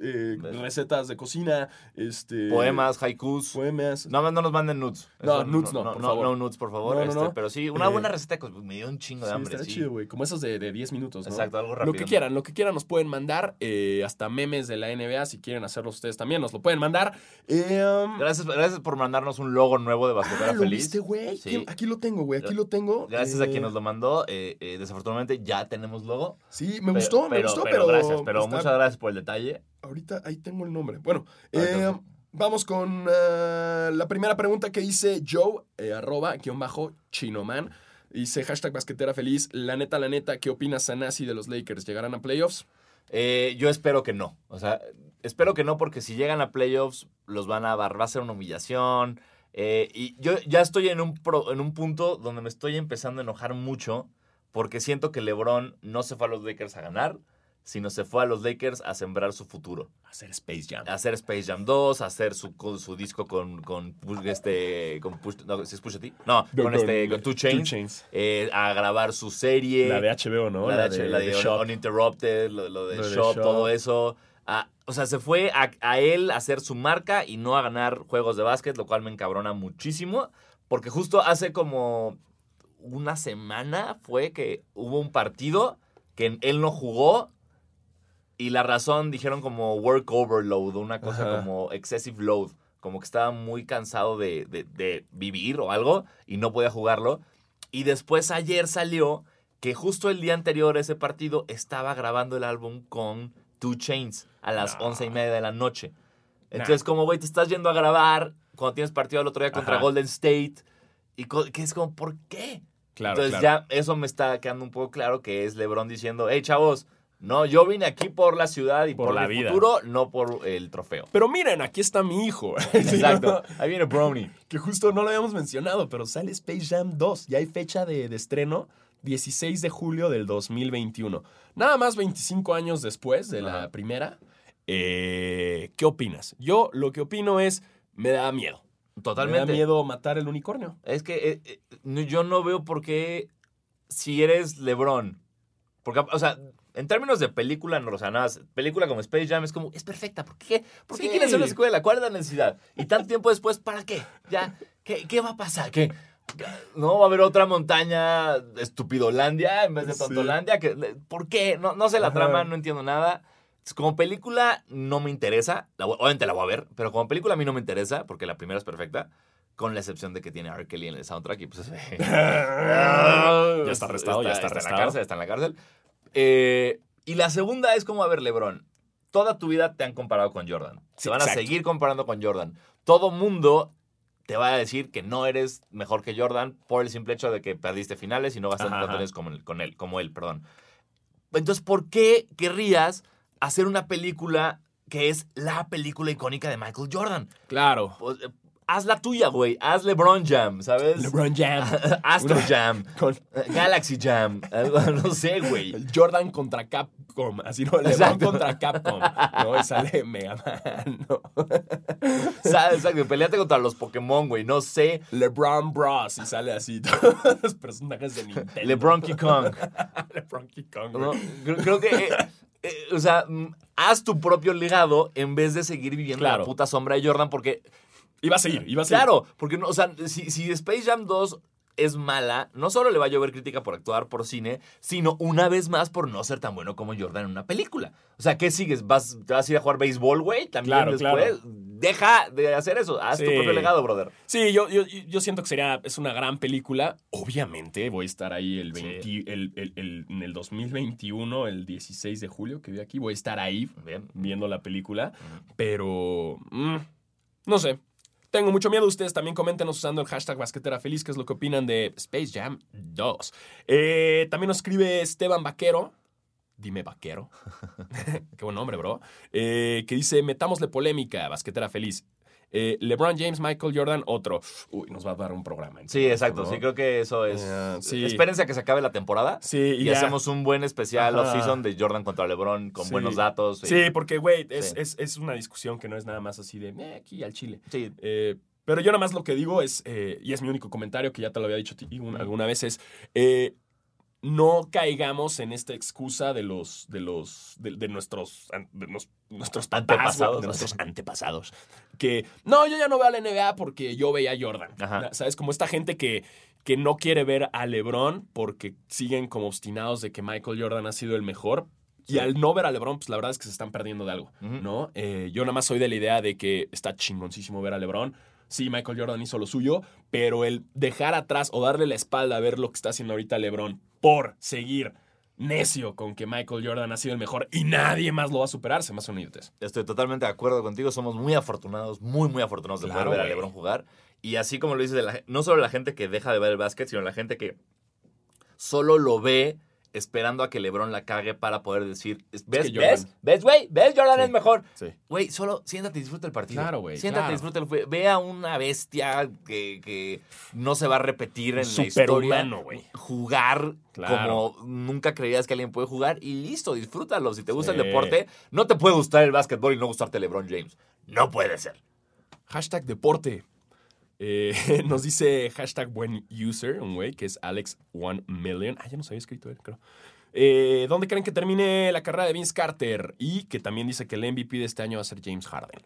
eh, recetas de cocina, este... Poemas, haikus. Poemas. No, no nos manden nudes. No, Eso nudes no, por favor. No, nudes, por favor. No, no, este, no. Pero sí, una Eh, buena receta pues, me dio un chingo de Sí, hambre. está sí. chido, güey. Como esos de, de 10 minutos, ¿no? Exacto, algo Lo rápido. que quieran, lo que quieran nos pueden mandar. eh, hasta memes de la NBA, si quieren hacerlo ustedes también, nos lo pueden mandar. Eh, um, Gracias, gracias por mandarnos un logo nuevo de ah, Basquetera ¿lo Feliz. viste, güey? Sí. ¿Quién- Aquí lo tengo, güey. Aquí lo tengo. Gracias a Eh, quien nos lo mandó. eh, eh, desafortunadamente ya tenemos logo. Sí, me Pero- gustó, me gustó, pero pero... gracias, pero está- muchas gracias por el detalle. Ahorita ahí tengo el nombre. Bueno, Ahorita eh, vamos con eh, la primera pregunta que dice Joe, eh, arroba, guion bajo, chinoman. Dice hashtag basquetera feliz. La neta, la neta, ¿qué opinas, Sanasi, de los Lakers? ¿Llegarán a playoffs? Eh, yo espero que no. O sea, espero que no porque si llegan a playoffs los van a bar, va a ser una humillación. Eh, y yo ya estoy en un, pro- en un punto donde me estoy empezando a enojar mucho porque siento que LeBron no se fue a los Lakers a ganar, sino se fue a los Lakers a sembrar su futuro. Hacer Space Jam. A hacer Space Jam 2, a hacer su, con su disco con, con, Push- este, con Push, no, ¿sí es Pusha T? No, con, este, con Two Chainz. eh, a grabar su serie. La de HBO, ¿no? La de, la de de Un-. Uninterrupted, lo, lo de Lo de Shop, todo eso. O sea, se fue a, a él a hacer su marca y no a ganar juegos de básquet, lo cual me encabrona muchísimo. Porque justo hace como una semana fue que hubo un partido que él no jugó y la razón dijeron como work overload, una cosa Ajá. como excessive load, como que estaba muy cansado de, de- de vivir o algo y no podía jugarlo. Y después ayer salió que justo el día anterior a ese partido estaba grabando el álbum con Two Chains a las No. once y media de la noche. Entonces, como, güey, te estás yendo a grabar cuando tienes partido el otro día contra Ajá. Golden State. Y que es como, ¿por qué? Claro, Entonces claro. ya eso me está quedando un poco claro que es LeBron diciendo, hey chavos, no, yo vine aquí por la ciudad y Por por, la mi vida. futuro, no por el trofeo. Pero miren, aquí está mi hijo. Exacto. Ahí viene Brownie. que justo no lo habíamos mencionado, pero sale Space Jam 2. Ya hay fecha de, de estreno, 16 de julio del 2021. Nada más 25 años después de la primera. Eh, ¿Qué opinas? Yo lo que opino es, me da miedo. Me da Totalmente. miedo matar el unicornio. Es que eh, eh, yo no veo por qué si eres LeBron. Porque, o sea, en términos de película, no, o sea, nada, película como Space Jam es como, es perfecta. ¿Por qué, ¿Por qué Sí. quieres hacer una escuela? ¿Cuál es la necesidad? Y tanto tiempo después, ¿para qué? Ya, ¿qué, qué va a pasar? ¿Qué? ¿No va a haber otra montaña estupidolandia en vez de tontolandia? ¿Qué- ¿Por qué? No, no sé la Ajá. trama, no entiendo nada. Como película no me interesa, la obviamente la voy a ver, pero como película a mí no me interesa porque la primera es perfecta, con la excepción de que tiene a R. Kelly en el soundtrack y pues... ya está arrestado, ya está en la cárcel, está en la cárcel. Eh, y la segunda es como, a ver, LeBron, toda tu vida te han comparado con Jordan. Sí, Se van a exacto. seguir comparando con Jordan. Todo mundo te va a decir que no eres mejor que Jordan por el simple hecho de que perdiste finales y no gastaste tanto como, él- con él, como él, perdón. Entonces, ¿por qué querrías hacer una película que es la película icónica de Michael Jordan? Claro. Haz la tuya, güey. Haz LeBron Jam, ¿sabes? LeBron Jam. Astro Una- Jam. Con Galaxy Jam. algo, no sé, güey. Jordan contra Capcom. Así no, LeBron contra Capcom. No, y sale Mega Man. ¿no? ¿Sabes? Exacto. Peleate contra los Pokémon, güey. No sé. LeBron Bros. Y sale así todos los personajes de Nintendo. LeBron King Kong. LeBron King Kong, ¿no? güey. Creo, creo que. eh, eh, o sea, haz tu propio legado en vez de seguir viviendo Claro. la puta sombra de Jordan, porque Iba a seguir, iba a seguir. Claro, porque no, o sea, si, si Space Jam 2 es mala, no solo le va a llover crítica por actuar por cine, sino una vez más por no ser tan bueno como Jordan en una película. O sea, ¿qué sigues? ¿Vas, ¿Te vas a ir a jugar béisbol, güey? También Claro, después. Deja de hacer eso. Haz tu Sí. propio legado, brother. Sí, yo, yo, yo siento que sería, es una gran película. Obviamente voy a estar ahí el, 20 el- el- el- en el 2021, el 16 de julio, que vi aquí, voy a estar ahí Bien. viendo la película. Pero, mm, no sé. Tengo mucho miedo. Ustedes también coméntenos usando el hashtag basquetera feliz, qué es lo que opinan de Space Jam 2. Eh, también nos escribe Esteban Vaquero. Dime Vaquero. qué buen nombre, bro. Eh, que dice, metámosle polémica, basquetera feliz. Eh, LeBron James, Michael Jordan, otro. Uy, nos va a dar un programa. Sí, exacto. ¿no? Sí, creo que eso es. Sí. Espérense a que se acabe la temporada. Sí, Y, y, hacemos un buen especial off-season de Jordan contra LeBron con Sí. buenos datos. y- Sí, porque, güey, es, Sí. es- es una discusión que no es nada más así de "Eh, aquí al chile. sí. Eh, pero yo nada más lo que digo es, eh, y es mi único comentario que ya te lo había dicho alguna vez, es, eh, no caigamos en esta excusa de los, de los, de, de nuestros, de nos- nuestros papás, Antepasados, de nuestros antepasados. Que, no, yo ya no veo a la NBA porque yo veía a Jordan. Ajá. ¿Sabes? Como esta gente que, que no quiere ver a LeBron porque siguen como obstinados de que Michael Jordan ha sido el mejor. Y al no ver a LeBron, pues la verdad es que se están perdiendo de algo. ¿no? Eh, yo nada más soy de la idea de que está chingoncísimo ver a LeBron. Sí, Michael Jordan hizo lo suyo, pero el dejar atrás o darle la espalda a ver lo que está haciendo ahorita LeBron por seguir necio con que Michael Jordan ha sido el mejor y nadie más lo va a superar, se me hace idiotez. Estoy totalmente de acuerdo contigo. Somos muy afortunados, muy, muy afortunados de Claro, poder ver a. LeBron jugar. Y así como lo dices, no solo la gente que deja de ver el básquet, sino la gente que solo lo ve esperando a que LeBron la cague para poder decir, ¿ves? que ¿Ves? ¿Ves, güey? ¿Ves? Jordan Sí. es mejor. Sí. Güey, solo siéntate y disfruta el partido. Claro, güey, Siéntate claro. y disfruta el Ve a una bestia que, que no se va a repetir en la historia. Jugar Claro. como nunca creías que alguien puede jugar y listo, disfrútalo. Si te gusta Sí. el deporte, no te puede gustar el básquetbol y no gustarte LeBron James. No puede ser. Hashtag deporte. Eh, nos dice hashtag buen user, un güey que es Alex1Million. Ah, ya nos había escrito él, creo. Eh, ¿Dónde creen que termine la carrera de Vince Carter? Y que también dice que el MVP de este año va a ser James Harden.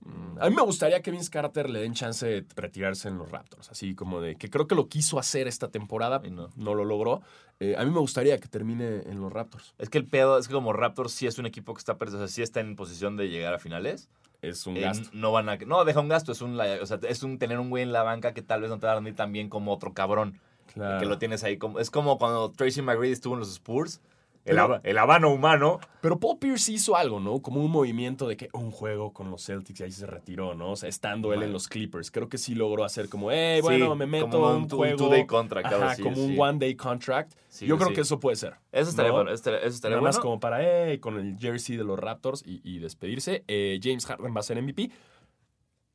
Mm, A mí me gustaría que Vince Carter le den chance de retirarse en los Raptors. Así como de que creo que lo quiso hacer esta temporada, no. no lo logró. Eh, a mí me gustaría que termine en los Raptors. Es que el pedo es que como Raptors sí es un equipo que está, perdido, o sea, sí está en posición de llegar a finales. Es un eh, gasto. no van a no deja un gasto es un la- o sea, es un tener un güey en la banca que tal vez no te va a rendir tan bien como otro cabrón Claro. que lo tienes ahí como es como cuando Tracy McGrady estuvo en los Spurs el, Pero- haba- el habano humano Pero Paul Pierce hizo algo, ¿no? Como un movimiento de que un juego con los Celtics y ahí se retiró, ¿no? O sea, estando él en los Clippers. Creo que sí logró hacer como, hey, bueno, Sí, me meto como un un two- juego. two-day contract, Ajá, así, como un sí. one day contract. Sí, Yo creo que eso puede ser. eso estaría ¿no? bueno eso estaría, Nada más bueno como para, hey, con el jersey de los Raptors y, y despedirse. Eh, James Harden va a ser MVP.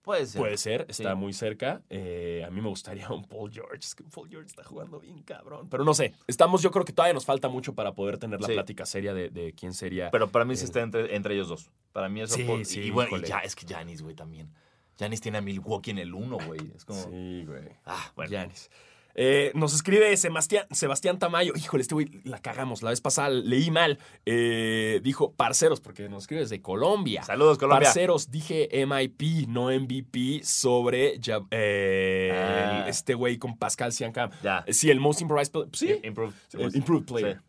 Puede ser Puede ser, está Sí. muy cerca. Eh, a mí me gustaría un Paul George. Es que Paul George está jugando bien cabrón. Pero no sé, estamos, yo creo que todavía nos falta mucho para poder tener la Sí. plática seria de, de quién sería. pero para mí sí está entre, entre ellos dos para mí eso Sí, sí, y bueno y ya es que Giannis güey también Giannis tiene a Milwaukee en el uno güey es como Sí, güey. ah bueno Giannis. Eh, nos escribe Sebastián, Sebastián Tamayo. Híjole, este güey la cagamos. La vez pasada leí mal. Eh, dijo parceros, porque nos escribe desde Colombia. saludos Colombia Parceros, dije MIP, no MVP, sobre eh, Ah. el- este güey con Pascal Siakam. ya Sí, el Most Improvised Player. Sí, Improved Player.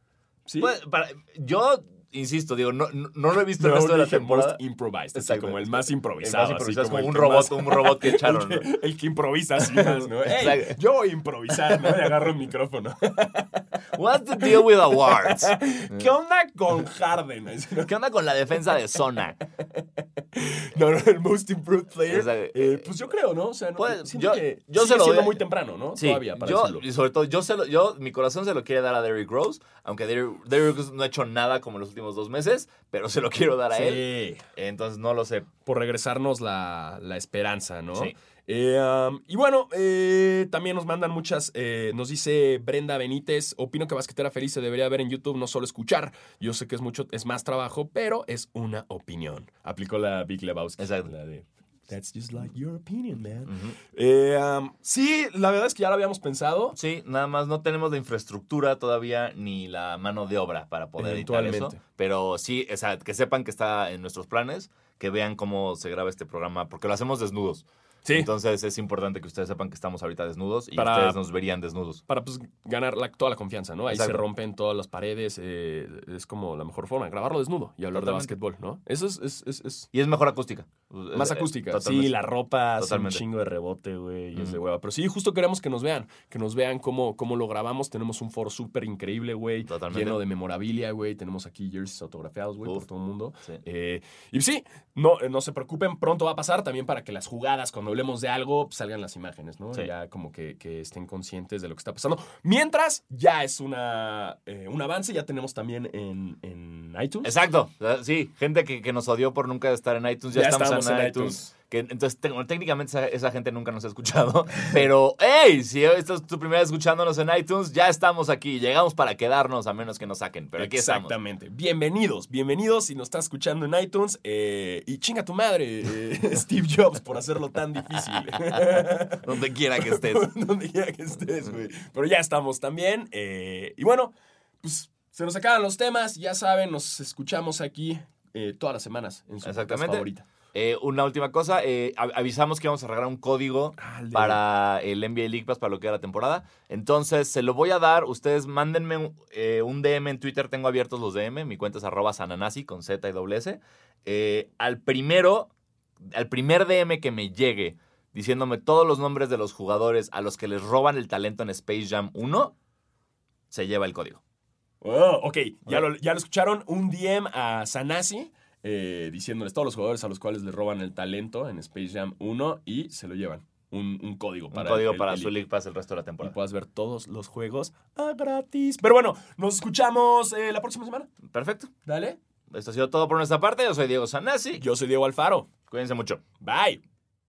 Sí. Pues, para- yo insisto, digo, no, no, no lo he visto el No, resto de la temporada. Most Improvised, así como el más el improvisado. más así improvisado, es como el un robot, más- un robot que echaron, el, que, ¿no? el que improvisa así más, ¿no? Ey, Exacto. yo voy a improvisar, ¿no? Y agarro el micrófono. What's the deal with awards? ¿Qué onda con Harden? ¿Qué onda con la defensa de zona? No, no, el Most Improved Player. Exacto. eh, pues yo creo, ¿no? O sea, no, Pues, yo- que yo sigue se lo siendo doy- muy temprano, ¿no? Sí, Todavía para yo, decirlo. y sobre todo, yo, se lo, yo, mi corazón se lo quiere dar a Derrick Rose, aunque Derrick, Derrick Rose no ha hecho nada como en los últimos dos meses, pero se lo quiero dar a él. Sí, Entonces no lo sé. por regresarnos la, la esperanza, ¿no? Sí. Eh, um, y bueno, eh, también nos mandan muchas. eh, nos dice Brenda Benítez: Opino que Basquetera Feliz se debería ver en YouTube, no solo escuchar. Yo sé que es mucho, es más trabajo, pero es una opinión. Aplicó la Big Lebowski. Exacto. La de That's just like your opinion, man. Eh, um, sí, la verdad es que ya lo habíamos pensado. Sí, nada más no tenemos la infraestructura todavía ni la mano de obra para poder editar eso. Pero sí, o sea, que sepan que está en nuestros planes, que vean cómo se graba este programa, porque lo hacemos desnudos. Sí. Entonces es importante que ustedes sepan que estamos ahorita desnudos y Para- ustedes nos verían desnudos. para pues ganar la- toda la confianza, ¿no? Ahí Exacto. se rompen todas las paredes, eh, es como la mejor forma, grabarlo desnudo y hablar Totalmente. de básquetbol, ¿no? Eso es, es- es- es Y es mejor acústica. más Eh, acústica. totalmente. Sí, la ropa hace un chingo de rebote, güey, y es de hueva. Pero sí, justo queremos que nos vean, que nos vean cómo, cómo lo grabamos. Tenemos un foro súper increíble, güey, Totalmente. lleno de memorabilia, güey. Tenemos aquí jerseys autografiados, güey, por todo el mundo. Sí. Eh, y sí, no, eh, no se preocupen, pronto va a pasar también para que las jugadas, cuando hablemos de algo, pues, salgan las imágenes, ¿no? Sí. Ya como que, que estén conscientes de lo que está pasando. Mientras, ya es una, eh, un avance, ya tenemos también en, en iTunes. Exacto, eh, sí, gente que, que nos odió por nunca estar en iTunes, ya, Ya estamos, estamos en, en iTunes. iTunes. Que, entonces, te- técnicamente esa, esa gente nunca nos ha escuchado, pero hey, si esta es tu primera vez escuchándonos en iTunes, ya estamos aquí, llegamos para quedarnos a menos que nos saquen, pero aquí estamos. Exactamente. Bienvenidos, bienvenidos si nos estás escuchando en iTunes. eh, y chinga tu madre, eh, Steve Jobs, por hacerlo tan difícil. Donde quiera que estés. Donde quiera que estés, güey. Pero ya estamos también. eh, y bueno, pues se nos acaban los temas. Ya saben, nos escuchamos aquí todas las semanas en su Exactamente. favorita. Eh, una última cosa, eh, av- avisamos que vamos a regalar un código Ah, para el NBA League Pass para lo que era la temporada. Entonces, se lo voy a dar. Ustedes mándenme un, eh, un DM en Twitter. Tengo abiertos los DM. Mi cuenta es arroba sananasi con Z y doble S. Al primero, al primer DM que me llegue diciéndome todos los nombres de los jugadores a los que les roban el talento en Space Jam 1, se lleva el código. Oh, ok, ya lo, ya lo escucharon. Un DM a Sanasi eh, diciéndoles todos los jugadores a los cuales le roban el talento en Space Jam 1 y se lo llevan. Un, un código Un para código el- para el- su League Pass el resto de la Y temporada. puedas ver todos los juegos a gratis. Pero bueno, nos escuchamos eh, la próxima semana. Perfecto. Dale. Esto ha sido todo por nuestra parte. Yo soy Diego Sanasi. Yo soy Diego Alfaro. Cuídense mucho. Bye.